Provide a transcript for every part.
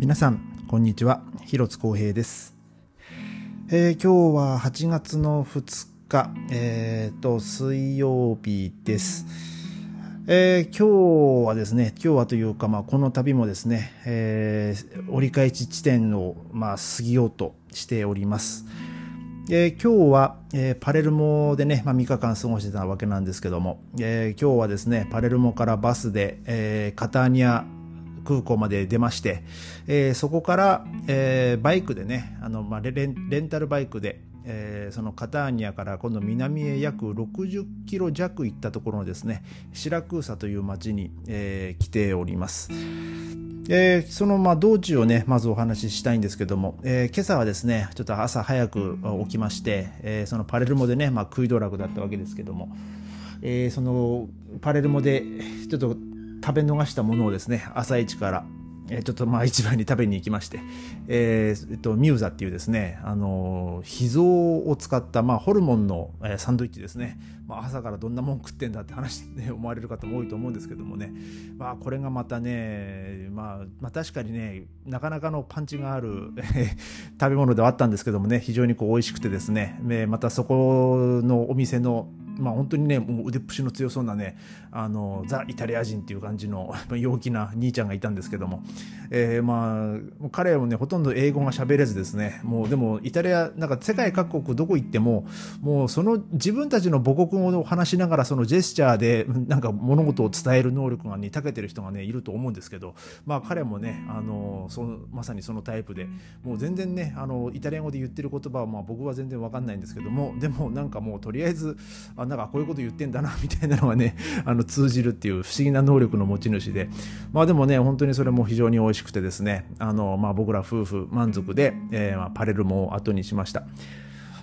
皆さんこんにちは。広津光平です、えー今日は8月の2日。えー、と水曜日です。えー今日はですね、今日はというか、まあ、この旅もですね、えー折り返し地点を、まあ、過ぎようとしております。えー今日は、えーパレルモでね、まあ、3日間過ごしてたわけなんですけども、えー今日はですね、パレルモからバスで、えーカターニア空港まで出まして、えーそこから、えーバイクでね、あの、まあ、レンレンタルバイクで、えーそのカターニアから今度南へ約60キロ弱行ったところのですね、シラクーサという町に、えー来ております。えーそのまあ道中をね、まずお話ししたいんですけども、えー今朝はですね、ちょっと朝早く起きまして、えーそのパレルモでね、まあ、食い道楽だったわけですけども、えーそのパレルモでちょっと食べ逃したものをですね、朝一から、えーちょっとまあ市場に食べに行きまして、えーえっと、ミューザっていうですね、あの、秘蔵を使った、まあ、ホルモンの、えサンドイッチですね。まあ、朝からどんなもん食ってんだって話、ね、思われる方も多いと思うんですけどもね、まあ、これがまたね、まあ、まあ、確かにね、なかなかのパンチがある 食べ物ではあったんですけどもね、非常にこう美味しくてですね、えーまたそこのお店のまあ、本当にねもう腕っぷしの強そうなねあのザ・イタリア人っていう感じの 陽気な兄ちゃんがいたんですけども、えーまあ彼はねほとんど英語が喋れずですね。もうでもイタリアなんか世界各国どこ行ってももうその自分たちの母国語を話しながらそのジェスチャーで なんか物事を伝える能力がね長けてる人がねいると思うんですけど。まあ彼もねあのそのまさにそのタイプで。もう全然ねあのイタリア語で言ってる言葉はまあ僕は全然わかんないんですけども。でもなんかもうとりあえずあなんかこういうこと言ってんだなみたいなのがね あの通じるっていう不思議な能力の持ち主で。まあでもね本当にそれも非常に美味しくてですねあの、まあ、僕ら夫婦満足で、えーまあ、パレルモを後にしました。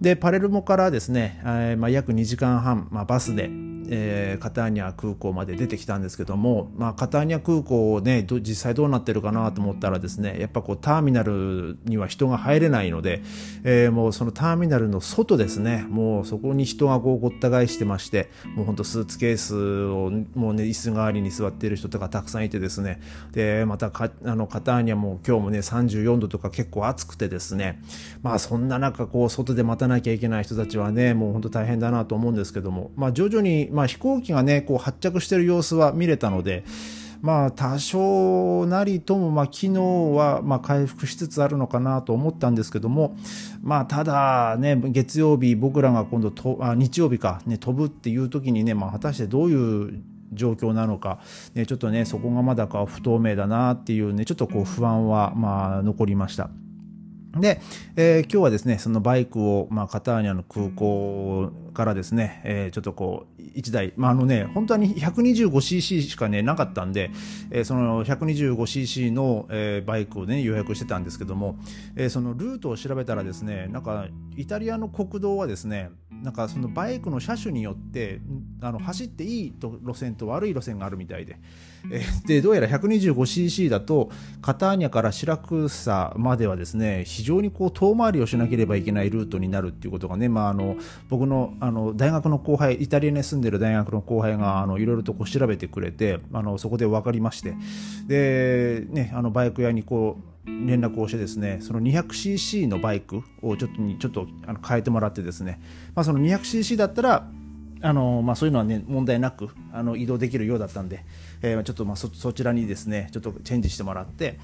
でパレルモからですね、えーまあ、約2時間半、まあ、バスで、えーカターニャ空港まで出てきたんですけども、まあ、カターニャ空港ね実際どうなってるかなと思ったらですねやっぱこうターミナルには人が入れないので、えーもうそのターミナルの外ですねもうそこに人がこうごった返してましてもうほんとスーツケースをもうね椅子代わりに座ってる人とかたくさんいてですねでまたかあのカターニャも今日もね34度とか結構暑くてですねまあそんな中こう外で待たなきゃいけない人たちはねもう本当大変だなと思うんですけどもまあ徐々に、まあ、ま飛行機がねこう発着してる様子は見れたのでまあ多少なりともまあ昨日はまあ回復しつつあるのかなと思ったんですけどもまあただね月曜日僕らが今度とあ日曜日かね飛ぶっていう時にねまあ果たしてどういう状況なのか、ね、ちょっとねそこがまだか不透明だなっていうねちょっとこう不安はまあ残りました。で、えー今日はですね、そのバイクを、まあ、カターニャの空港からですね、えーちょっとこう、1台、まあ、あのね、本当はに 125cc しかね、なかったんで、えーその 125cc の、えーバイクをね、予約してたんですけども、えーそのルートを調べたらですね、なんか、イタリアの国道はですね、なんかそのバイクの車種によってあの走っていい路線と悪い路線があるみたいで、えでどうやら 125cc だとカターニャからシラクーサまではですね非常にこう遠回りをしなければいけないルートになるっていうことがね、まあ、あの僕のあの大学の後輩イタリアに住んでる大学の後輩があのいろいろとこう調べてくれてあのそこで分かりまして。で、ね、あのバイク屋にこう連絡をしてですねその 200cc のバイクをちょっとにちょっとあの変えてもらってですね、まあ、その 200cc だったらあのまあ、そういうのは、ね、問題なくあの移動できるようだったんで、えーちょっとまあそそちらにですねちょっとチェンジしてもらって、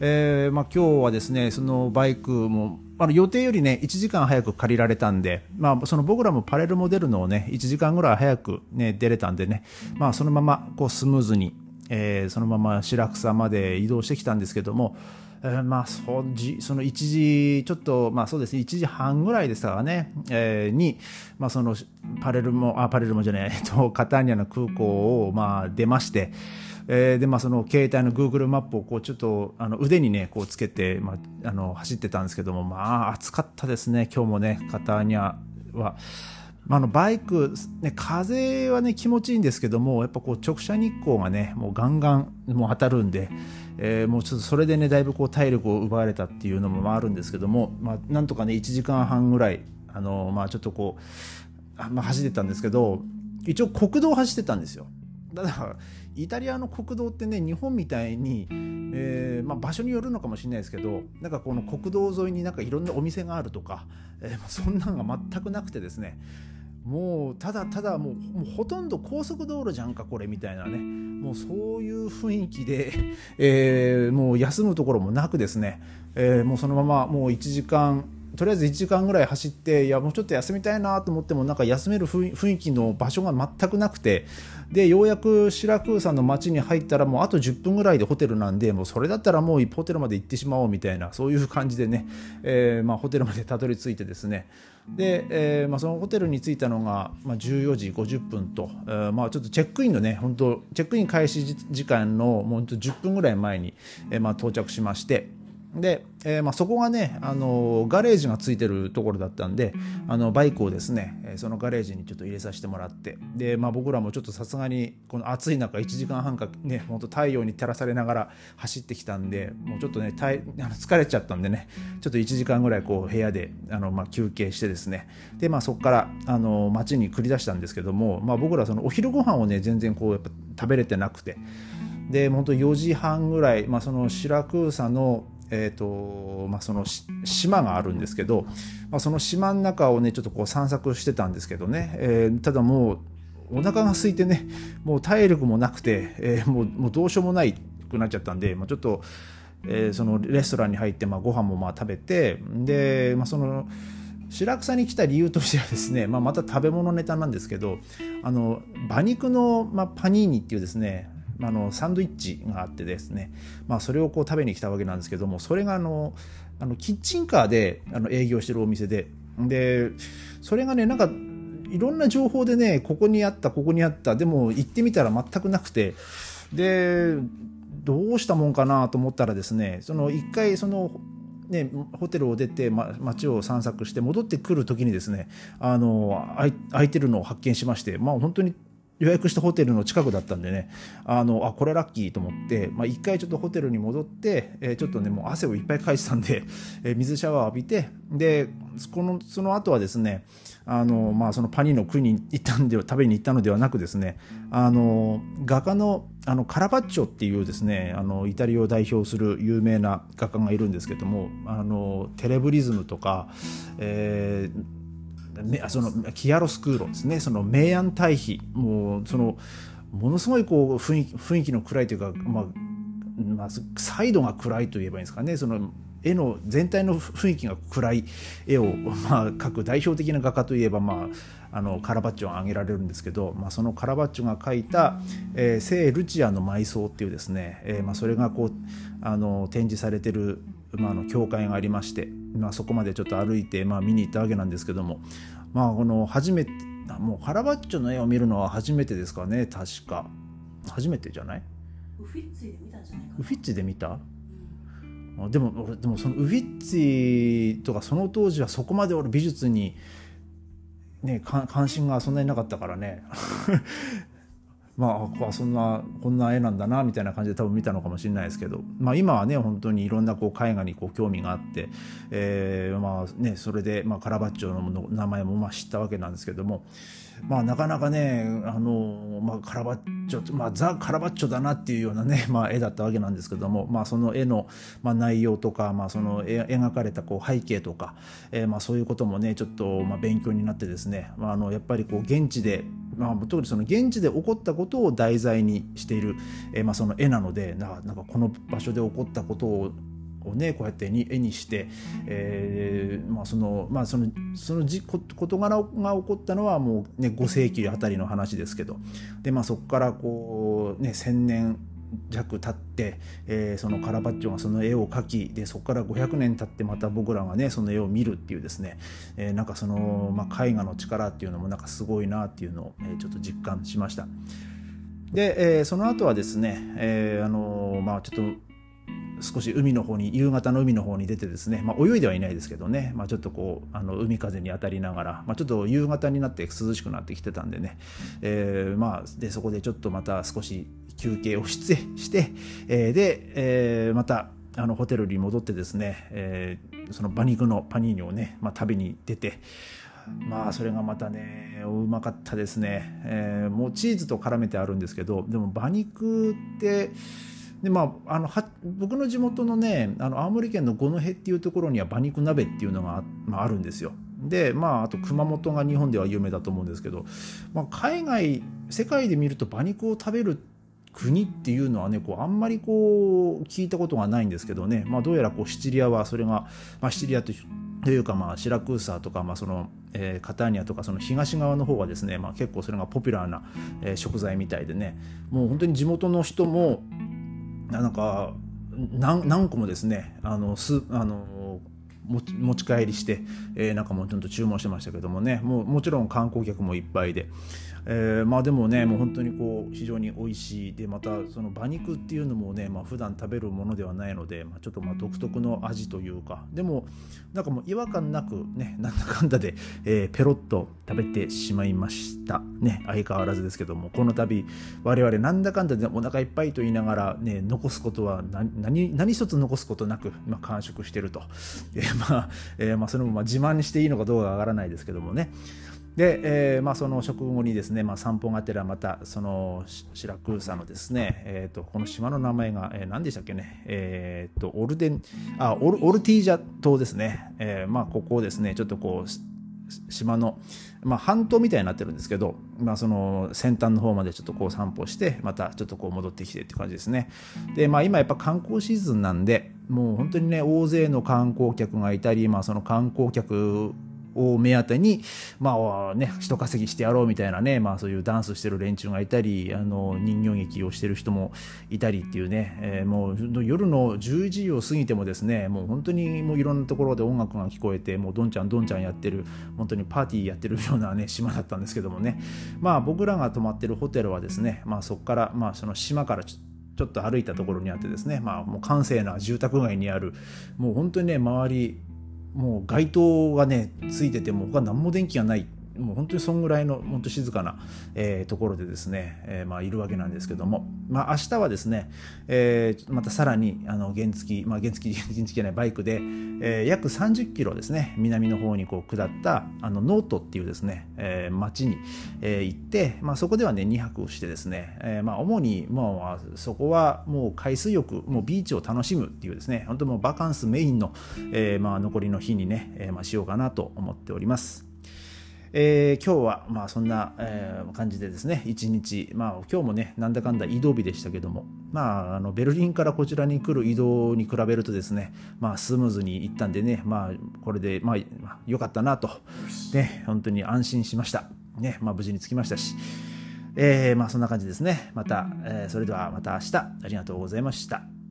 えーまあ、今日はですねそのバイクもあの予定よりね1時間早く借りられたんで、まあ、その僕らもパレルモデルのをね1時間ぐらい早く、ね、出れたんでね、まあ、そのままこうスムーズに、えーそのまま白草まで移動してきたんですけども、えーまあそじその1時ちょっとまあそうですね1時半ぐらいでしたからね、えーに、まあ、そのパレルモあパレルモじゃない、えっと、カターニャの空港をまあ出まして、えーでまあその携帯の Google マップをこうちょっとあの腕にねこうつけて、まあ、あの走ってたんですけどもまあ暑かったですね今日もねカターニャは。ま、あのバイク、ね、風はね気持ちいいんですけどもやっぱこう直射日光がねもうガンガンもう当たるんで、えーもうちょっとそれでねだいぶこう体力を奪われたっていうのもあるんですけども、まあ、なんとかね1時間半ぐらいあの、まあ、ちょっとこうあまあ、走ってたんですけど一応国道を走ってたんですよ。ただイタリアの国道ってね日本みたいに、えーまあ、場所によるのかもしれないですけどなんかこの国道沿いになんかいろんなお店があるとか、えー、そんなのが全くなくてですねもうただただもうほとんど高速道路じゃんかこれみたいなね。もうそういう雰囲気で、えー、もう休むところもなくですね、えー、もうそのままもう1時間とりあえず1時間ぐらい走っていやもうちょっと休みたいなと思ってもなんか休める雰囲気の場所が全くなくて。でようやくシラクーサの街に入ったらもうあと10分ぐらいでホテルなんでもうそれだったらもうホテルまで行ってしまおうみたいなそういう感じでね、えー、まあ、ホテルまでたどり着いてですね。で、えー、まあ、そのホテルに着いたのが、まあ、14時50分と、えー、まあ、ちょっとチェックインのね本当チェックイン開始時間のもう10分ぐらい前に、えまあ到着しまして。で、えーまあ、そこがねあのガレージがついてるところだったんであのバイクをですねそのガレージにちょっと入れさせてもらってで、まあ、僕らもちょっとさすがにこの暑い中1時間半かね本当太陽に照らされながら走ってきたんでもうちょっとね あの疲れちゃったんでねちょっと1時間ぐらいこう部屋であの、まあ、休憩してですねで、まあ、そこからあの街に繰り出したんですけども、まあ、僕らそのお昼ご飯をね全然こうやっぱ食べれてなくて。で本当4時半ぐらい、まあ、そのシラクーサのえーとまあ、その島があるんですけど、まあ、その島の中をねちょっとこう散策してたんですけどね、えー、ただもうお腹が空いてねもう体力もなくて、えー、もうもうどうしようもないくなっちゃったんで、まあ、ちょっと、えー、そのレストランに入って、まあ、ご飯もまあ食べてで、まあ、その白草に来た理由としてはですね、まあ、また食べ物ネタなんですけどあの馬肉の、まあ、パニーニっていうですねあのサンドイッチがあってですね、まあ、それをこう食べに来たわけなんですけどもそれがあのあのキッチンカーであの営業してるお店で。でそれがねなんかいろんな情報でねここにあったここにあった。でも行ってみたら全くなくて。でどうしたもんかなと思ったらですねその一回そのね、ホテルを出て、ま、街を散策して戻ってくる時にですねあの空いてるのを発見しまして、まあ、本当に予約したホテルの近くだったんでね、あの、あ、これラッキーと思って、まあ、一回ちょっとホテルに戻って、えー、ちょっとね、もう汗をいっぱいかいてたんで、えー、水シャワー浴びて、で、この、その後はですね、あの、まあ、そのパニの国に行ったんで、食べに行ったのではなくですね、あの、画家の、あの、カラバッチョっていうですね、あの、イタリアを代表する有名な画家がいるんですけども、あの、テレブリズムとか、えーそのキアロスクーロですね。その明暗対比。もうそのものすごいこう雰囲気雰囲気の暗いというか、まあ、まあ、サイドが暗いと言えばいいんですかね。その絵の全体の雰囲気が暗い。絵を、まあ、描く代表的な画家といえば、まあ、あのカラバッチョが挙げられるんですけど、まあ、そのカラバッチョが描いた「えー、聖ルチアの埋葬」っていうですね、えーまあ、それがこうあの展示されてる、まあ、あの教会がありまして、まあ、そこまでちょっと歩いて、まあ、見に行ったわけなんですけども、まあ、この初めてもうカラバッチョの絵を見るのは初めてですかね確か。初めてじゃない？ウフィッツィで見たんじゃないかウフィッツィで見た？でもでもそのウフィッツィとかその当時はそこまで俺美術に、ね、関心がそんなになかったからねまあそんなこんな絵なんだなみたいな感じで多分見たのかもしれないですけど、まあ、今はね本当にいろんなこう絵画にこう興味があって、えーまあね、それで、まあ、カラバッチョの名前もまあ知ったわけなんですけども、まあ、なかなかねあの、まあ、カラバッチョ、まあ、ザ・カラバッチョだなっていうようなね、まあ、絵だったわけなんですけども、まあ、その絵の、まあ、内容とか、まあ、その描かれたこう背景とか、えー、まあそういうこともねちょっとまあ勉強になってですね、まあ、あのやっぱりこう現地でまあ、特にその現地で起こったことことを題材にしている、えー、まあその絵なのでなんかこの場所で起こったことををねこうやってに絵にして、えーまあそのまあ、そのその事事柄が起こったのはもう、ね、5世紀あたりの話ですけどで、まあ、そこからこう、ね、1,000年弱経って、えー、そのカラバッチョがその絵を描きでそこから500年経ってまた僕らがねその絵を見るっていうですね、えー、なんかその、まあ、絵画の力っていうのもなんかすごいなっていうのを、えー、ちょっと実感しました。で、えー、その後はですね、えー、あのまあちょっと少し海の方に夕方の海の方に出てですね、まあ、泳いではいないですけどね、まあ、ちょっとこうあの海風に当たりながら、まあ、ちょっと夕方になって涼しくなってきてたんでね、えー、まあでそこでちょっとまた少し休憩をして して、えー、で、えー、またあのホテルに戻ってですね、えー、その馬肉のパニーニをね、まあ、食べに出てまあそれがまたねうまかったですね、えー、もうチーズと絡めてあるんですけどでも馬肉ってでまあ、あのは僕の地元のねあの青森県の五戸っていうところには馬肉鍋っていうのが、まあ、あるんですよ。でまああと熊本が日本では有名だと思うんですけど、まあ、海外世界で見ると馬肉を食べる国っていうのはねこうあんまりこう聞いたことがないんですけどね、まあ、どうやらこうシチリアはそれが、まあ、シチリアとというか、まあ、シラクーサーとか、まあそのえー、カターニアとかその東側の方はですね、まあ、結構それがポピュラーな、えー、食材みたいでねもう本当に地元の人もなんか何何個もですねあのすあの持ち帰りして、えー、なんかもうちょっと注文してましたけどもね。もうもちろん観光客もいっぱいで、えー、まあでもねもう本当にこう非常に美味しい。でまたその馬肉っていうのもね、まあ普段食べるものではないので、まあ、ちょっとまあ独特の味というか。でもなんかもう違和感なくねなんだかんだで、えー、ペロッと食べてしまいました。ね相変わらずですけども。この度我々なんだかんだでお腹いっぱいと言いながらね残すことは何何一つ残すことなく、まあ、完食してると、まあ、えー、まあそれもまあ自慢にしていいのかどうかわからないですけどもね。で、えーまあ、その食後にですね、まあ、散歩がてらまたそのシラクーサのですね、えーと、この島の名前が、えー、何でしたっけね、えーと、オルデンあオルオルティージャ島ですね、えーまあ、ここをですねちょっとこう島の、まあ、半島みたいになってるんですけど、まあ、その先端の方までちょっとこう散歩してまたちょっとこう戻ってきてって感じですね。で、まあ、今やっぱ観光シーズンなんでもう本当にね大勢の観光客がいたり、まあ、その観光客を目当てに、まあね、人稼ぎしてやろうみたいなね、まあそういうダンスしてる連中がいたり、あの、人形劇をしてる人もいたりっていうね、えー、もう夜の10時を過ぎてもですね、もう本当にもういろんなところで音楽が聞こえて、もうどんちゃんどんちゃんやってる、本当にパーティーやってるようなね、島だったんですけどもね、まあ僕らが泊まってるホテルはですね、まあそこから、まあその島からちょっとちょっと歩いたところにあってですね、まあ、もう閑静な住宅街にある、もう本当にね、周り、もう街灯がねついてても他何も電気がない。もう本当にそんぐらいの本当静かな、えー、ところでですね、えー、まあ、いるわけなんですけども、まあ、明日はですね、えー、またさらにあの原付、まあ、原付 原付じゃないバイクで、え約30キロですね南の方にこう下ったあのノートっていうですね、え町に、え行って、まあ、そこではね2泊してですね、えまあ、主にもうそこはもう海水浴もうビーチを楽しむっていうですね本当もうバカンスメインの、えまあ、残りの日にね、えまあ、しようかなと思っております。えー、今日はまあそんな、えー、感じでですね一日、まあ、今日もねなんだかんだ移動日でしたけども、まあ、あのベルリンからこちらに来る移動に比べるとですね、まあ、スムーズに行ったんでね、まあ、これでまあ良かったなと、ね、本当に安心しました、ねまあ、無事に着きましたし、えーまあ、そんな感じですねまた、えー、それではまた明日ありがとうございました。